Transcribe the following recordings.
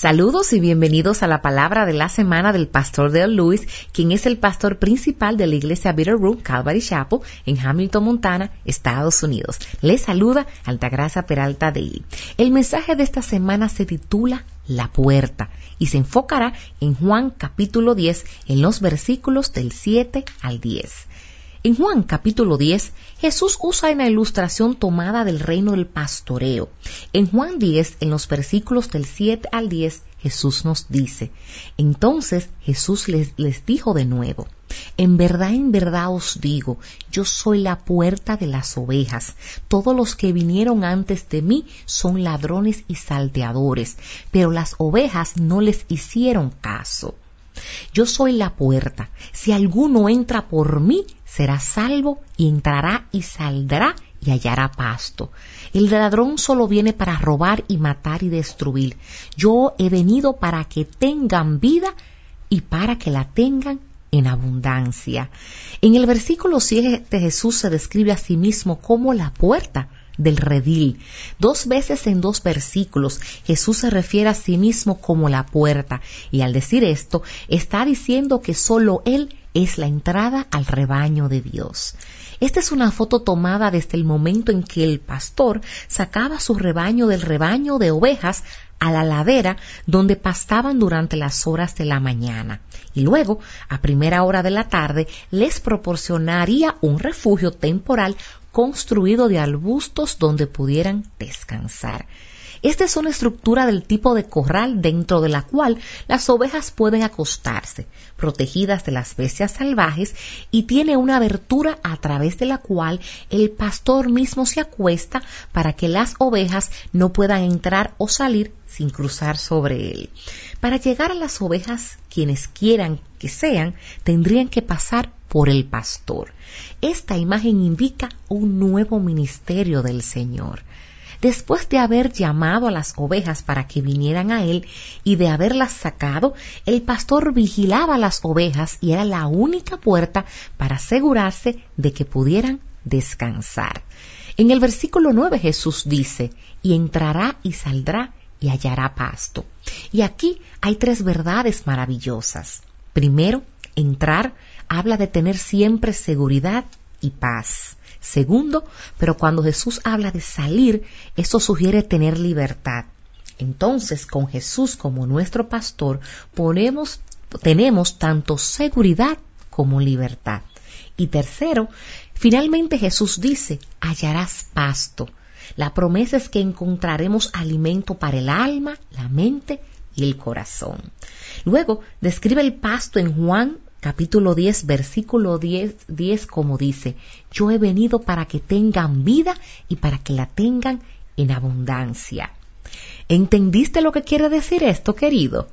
Saludos y bienvenidos a la palabra de la semana del pastor Dale Lewis, quien es el pastor principal de la iglesia Bitterroot Calvary Chapel en Hamilton, Montana, Estados Unidos. Les saluda Altagracia Peralta Daly. El mensaje de esta semana se titula La puerta y se enfocará en Juan capítulo 10 en los versículos del 7 al 10. En Juan capítulo 10, Jesús usa una ilustración tomada del reino del pastoreo. En Juan 10, en los versículos del 7 al 10, Jesús nos dice, entonces Jesús les, les dijo de nuevo, en verdad, en verdad os digo, yo soy la puerta de las ovejas. Todos los que vinieron antes de mí son ladrones y salteadores, pero las ovejas no les hicieron caso. Yo soy la puerta. Si alguno entra por mí, será salvo y entrará y saldrá y hallará pasto. El ladrón solo viene para robar y matar y destruir. Yo he venido para que tengan vida y para que la tengan en abundancia. En el versículo 7 de Jesús se describe a sí mismo como la puerta del redil. Dos veces en dos versículos Jesús se refiere a sí mismo como la puerta y al decir esto está diciendo que solo Él es la entrada al rebaño de Dios. Esta es una foto tomada desde el momento en que el pastor sacaba su rebaño del rebaño de ovejas a la ladera donde pastaban durante las horas de la mañana y luego, a primera hora de la tarde, les proporcionaría un refugio temporal construido de arbustos donde pudieran descansar. Esta es una estructura del tipo de corral dentro de la cual las ovejas pueden acostarse, protegidas de las bestias salvajes, y tiene una abertura a través de la cual el pastor mismo se acuesta para que las ovejas no puedan entrar o salir sin cruzar sobre él. Para llegar a las ovejas, quienes quieran que sean, tendrían que pasar por el pastor. Esta imagen indica un nuevo ministerio del Señor. Después de haber llamado a las ovejas para que vinieran a él y de haberlas sacado, el pastor vigilaba las ovejas y era la única puerta para asegurarse de que pudieran descansar. En el versículo 9 Jesús dice, y entrará y saldrá y hallará pasto. Y aquí hay tres verdades maravillosas. Primero, entrar habla de tener siempre seguridad y paz. Segundo, pero cuando Jesús habla de salir, eso sugiere tener libertad. Entonces, con Jesús como nuestro pastor, ponemos, tenemos tanto seguridad como libertad. Y tercero, finalmente Jesús dice, hallarás pasto. La promesa es que encontraremos alimento para el alma, la mente y el corazón. Luego describe el pasto en Juan capítulo 10, versículo 10, 10 como dice, yo he venido para que tengan vida y para que la tengan en abundancia. ¿Entendiste lo que quiere decir esto, querido?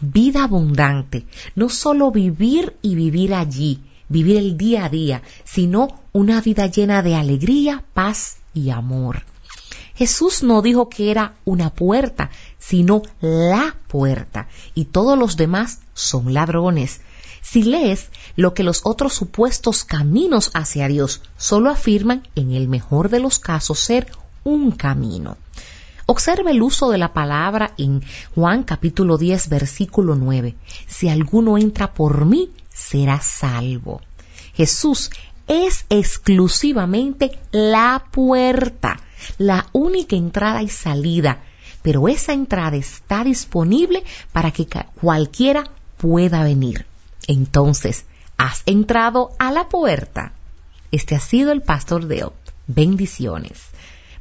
Vida abundante, no solo vivir y vivir allí, vivir el día a día, sino una vida llena de alegría, paz y amor. Jesús no dijo que era una puerta, sino la puerta, y todos los demás son ladrones. Si lees lo que los otros supuestos caminos hacia Dios solo afirman, en el mejor de los casos, ser un camino. Observa el uso de la palabra en Juan capítulo 10 versículo 9. Si alguno entra por mí, será salvo. Jesús es exclusivamente la puerta la única entrada y salida, pero esa entrada está disponible para que cualquiera pueda venir. Entonces, ¿has entrado a la puerta? Este ha sido el pastor de Bendiciones.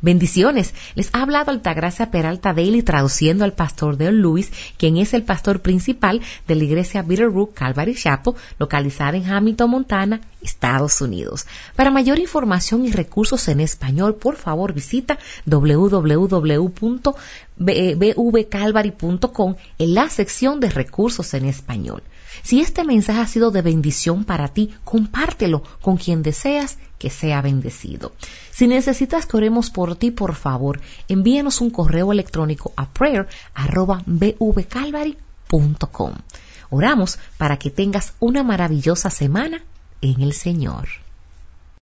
Bendiciones. Les ha hablado Altagracia Peralta Daily traduciendo al pastor Dale Lewis, quien es el pastor principal de la iglesia Bitterroot Calvary Chapel, localizada en Hamilton, Montana, Estados Unidos. Para mayor información y recursos en español, por favor visita www.bvcalvary.com en la sección de recursos en español. Si este mensaje ha sido de bendición para ti, compártelo con quien deseas que sea bendecido. Si necesitas que oremos por ti, por favor, envíenos un correo electrónico a prayer.bvcalvary.com. Oramos para que tengas una maravillosa semana en el Señor.